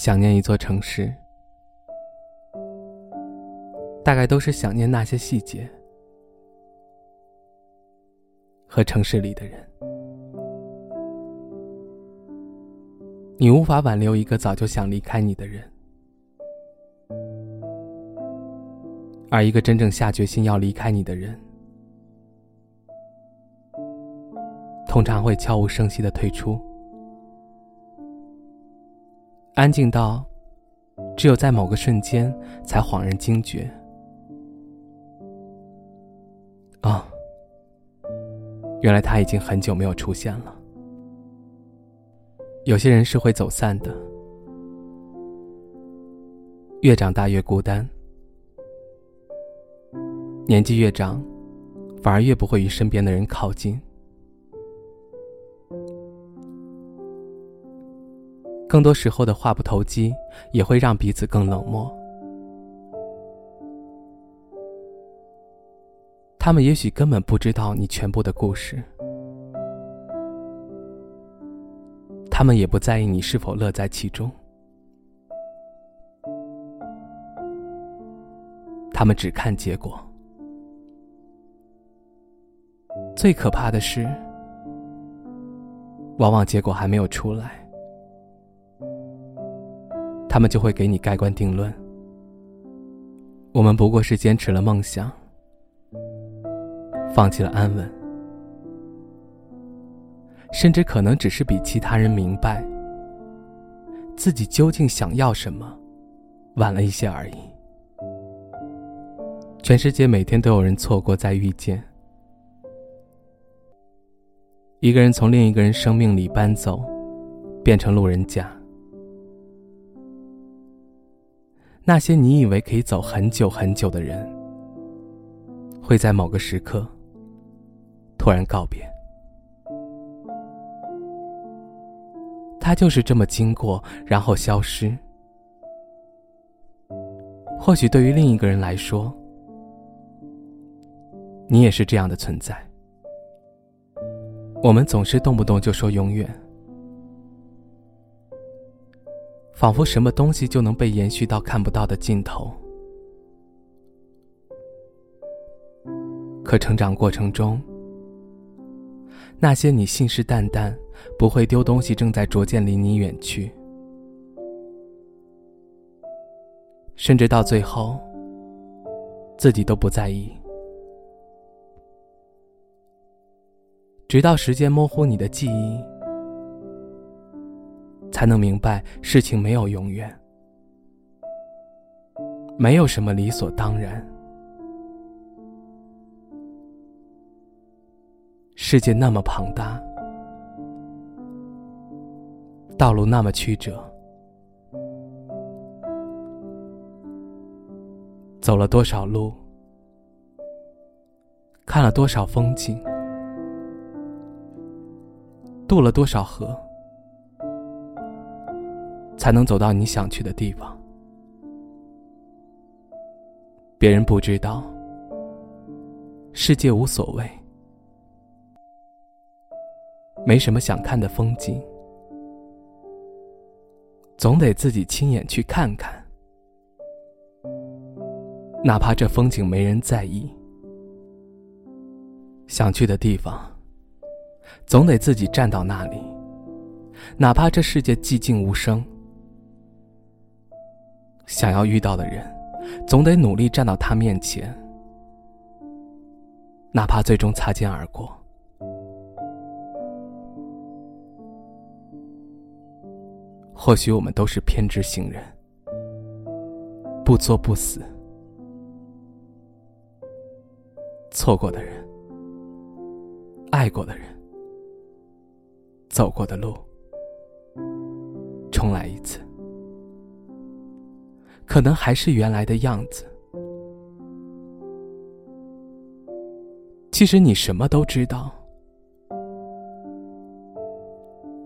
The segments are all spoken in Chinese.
想念一座城市，大概都是想念那些细节和城市里的人。你无法挽留一个早就想离开你的人，而一个真正下决心要离开你的人，通常会悄无声息的退出。安静到，只有在某个瞬间才恍然惊觉。哦，原来他已经很久没有出现了。有些人是会走散的，越长大越孤单，年纪越长，反而越不会与身边的人靠近。更多时候的话不投机，也会让彼此更冷漠。他们也许根本不知道你全部的故事，他们也不在意你是否乐在其中，他们只看结果。最可怕的是，往往结果还没有出来。他们就会给你盖棺定论。我们不过是坚持了梦想，放弃了安稳，甚至可能只是比其他人明白自己究竟想要什么，晚了一些而已。全世界每天都有人错过再遇见，一个人从另一个人生命里搬走，变成路人甲。那些你以为可以走很久很久的人，会在某个时刻突然告别。他就是这么经过，然后消失。或许对于另一个人来说，你也是这样的存在。我们总是动不动就说永远。仿佛什么东西就能被延续到看不到的尽头。可成长过程中，那些你信誓旦旦不会丢东西，正在逐渐离你远去，甚至到最后，自己都不在意，直到时间模糊你的记忆。才能明白，事情没有永远，没有什么理所当然。世界那么庞大，道路那么曲折，走了多少路，看了多少风景，渡了多少河。才能走到你想去的地方。别人不知道，世界无所谓，没什么想看的风景，总得自己亲眼去看看。哪怕这风景没人在意，想去的地方，总得自己站到那里。哪怕这世界寂静无声。想要遇到的人，总得努力站到他面前，哪怕最终擦肩而过。或许我们都是偏执型人，不作不死。错过的人，爱过的人，走过的路，重来一次，可能还是原来的样子。其实你什么都知道，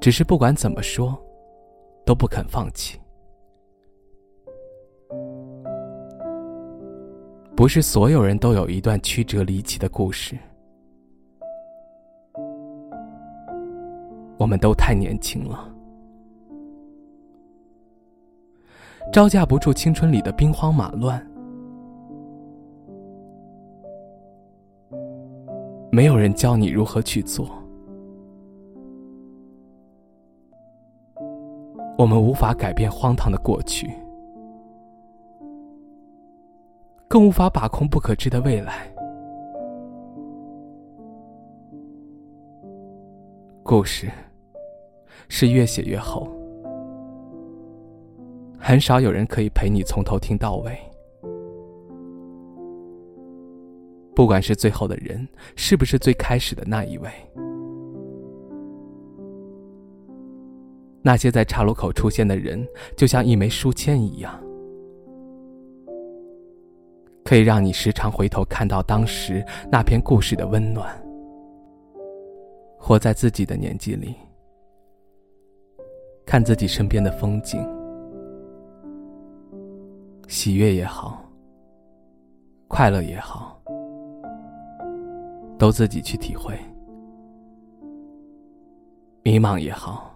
只是不管怎么说，都不肯放弃。不是所有人都有一段曲折离奇的故事。我们都太年轻了，招架不住青春里的兵荒马乱。没有人教你如何去做，我们无法改变荒唐的过去，更无法把控不可知的未来。故事是越写越厚，很少有人可以陪你从头听到尾。不管是最后的人，是不是最开始的那一位，那些在岔路口出现的人，就像一枚书签一样，可以让你时常回头看到当时那篇故事的温暖。活在自己的年纪里，看自己身边的风景，喜悦也好，快乐也好。都自己去体会，迷茫也好，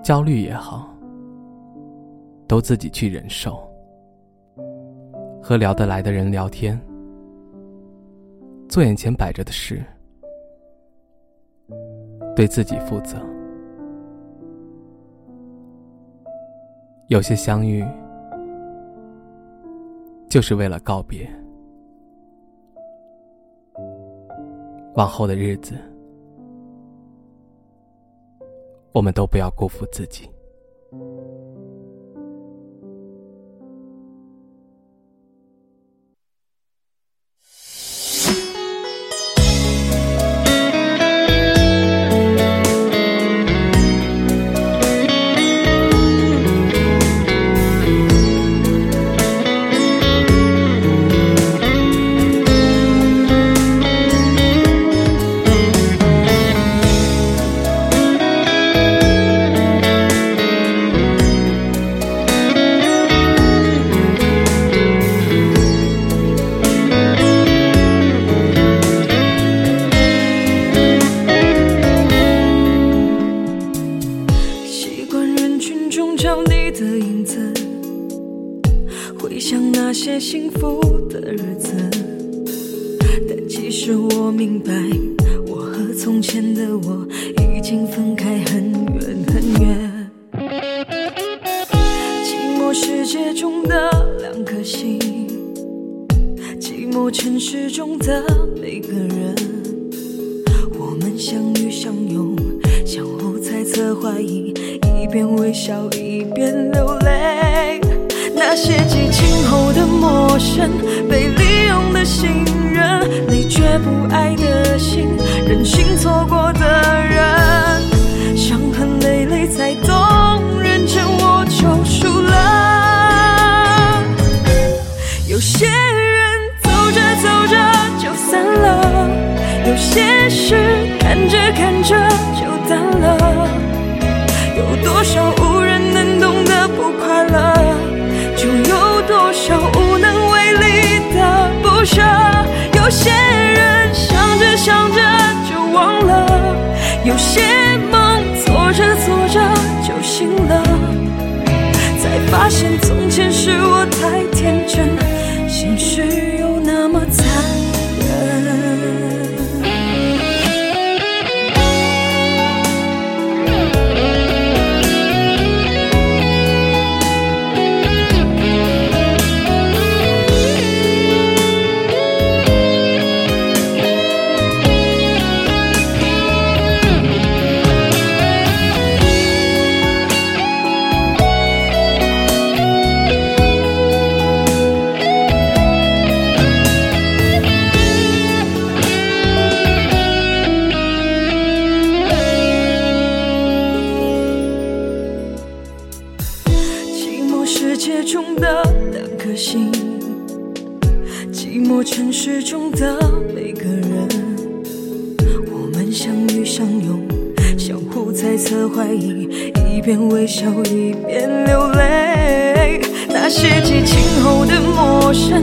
焦虑也好，都自己去忍受。和聊得来的人聊天，做眼前摆着的事，对自己负责。有些相遇，就是为了告别。往后的日子，我们都不要辜负自己。但其实我明白，我和从前的我已经分开很远很远。寂寞世界中的两颗心，寂寞城市中的每个人，我们相遇相拥，相互猜测怀疑，一边微笑一边流泪。那些激情后的陌生，被的信任，你却不爱的心，任性错过的人，伤痕累累才懂，认真我就输了。有些人走着走着就散了，有些事看着看着就淡了，有多少无人能懂的不快乐？醒了，才发现从前心寂寞城市中的每个人我们相遇相拥相互猜测怀疑一边微笑一边流泪。那些激情后的陌生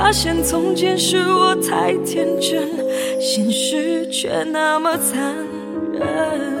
发现从前是我太天真，现实却那么残忍。